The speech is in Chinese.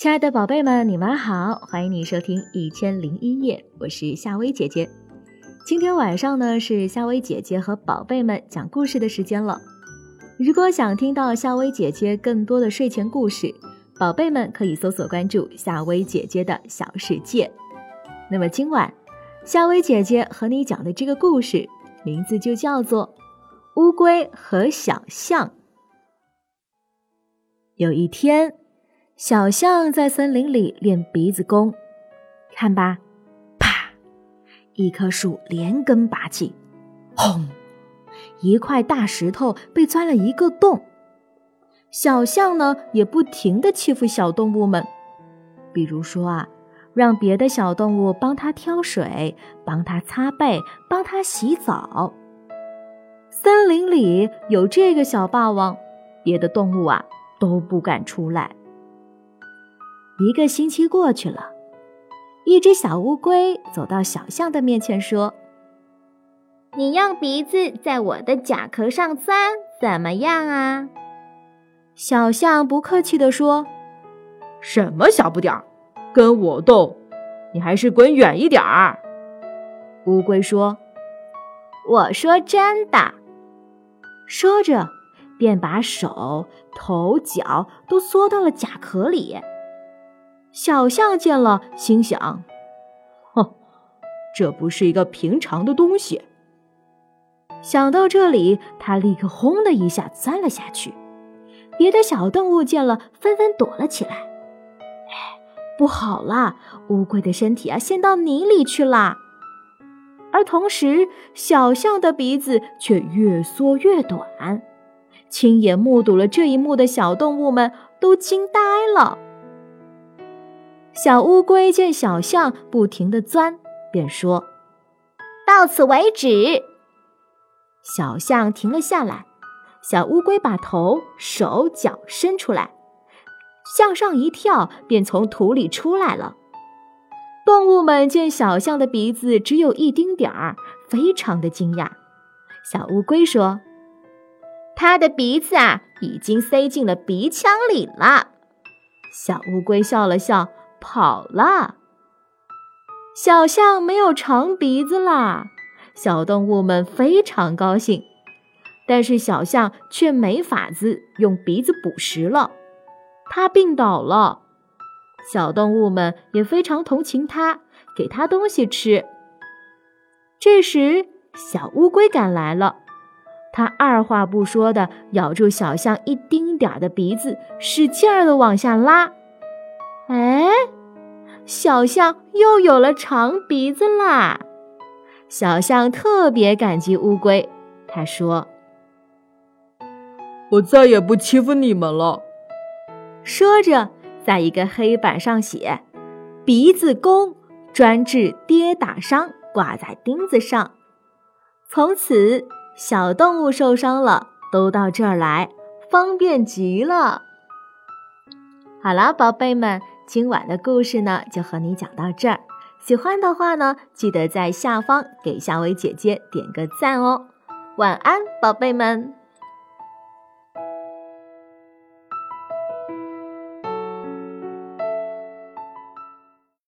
亲爱的宝贝们，你们好，欢迎你收听《一千零一夜》，我是夏薇姐姐。今天晚上呢，是夏薇姐姐和宝贝们讲故事的时间了。如果想听到夏薇姐姐更多的睡前故事，宝贝们可以搜索关注夏薇姐姐的小世界。那么今晚，夏薇姐姐和你讲的这个故事名字就叫做《乌龟和小象》。有一天，小象在森林里练鼻子功，看吧，啪，一棵树连根拔起，轰，一块大石头被钻了一个洞。小象呢，也不停的欺负小动物们，比如说啊，让别的小动物帮他挑水，帮他擦背，帮他洗澡。森林里有这个小霸王，别的动物啊。都不敢出来。一个星期过去了，一只小乌龟走到小象的面前说：“你用鼻子在我的甲壳上钻，怎么样啊？”小象不客气地说：“什么小不点儿，跟我斗，你还是滚远一点儿。”乌龟说：“我说真的。”说着。便把手、头、脚都缩到了甲壳里。小象见了，心想：“哼，这不是一个平常的东西。”想到这里，他立刻轰的一下钻了下去。别的小动物见了，纷纷躲了起来。哎，不好啦！乌龟的身体啊，陷到泥里去了。而同时，小象的鼻子却越缩越短。亲眼目睹了这一幕的小动物们都惊呆了。小乌龟见小象不停地钻，便说：“到此为止。”小象停了下来，小乌龟把头、手脚伸出来，向上一跳，便从土里出来了。动物们见小象的鼻子只有一丁点儿，非常的惊讶。小乌龟说。它的鼻子啊，已经塞进了鼻腔里了。小乌龟笑了笑，跑了。小象没有长鼻子啦，小动物们非常高兴。但是小象却没法子用鼻子捕食了，它病倒了。小动物们也非常同情它，给它东西吃。这时，小乌龟赶来了。他二话不说的咬住小象一丁点儿的鼻子，使劲儿的往下拉。哎，小象又有了长鼻子啦！小象特别感激乌龟，他说：“我再也不欺负你们了。”说着，在一个黑板上写：“鼻子弓，专治跌打伤，挂在钉子上。”从此。小动物受伤了，都到这儿来，方便极了。好啦，宝贝们，今晚的故事呢，就和你讲到这儿。喜欢的话呢，记得在下方给夏薇姐姐点个赞哦。晚安，宝贝们。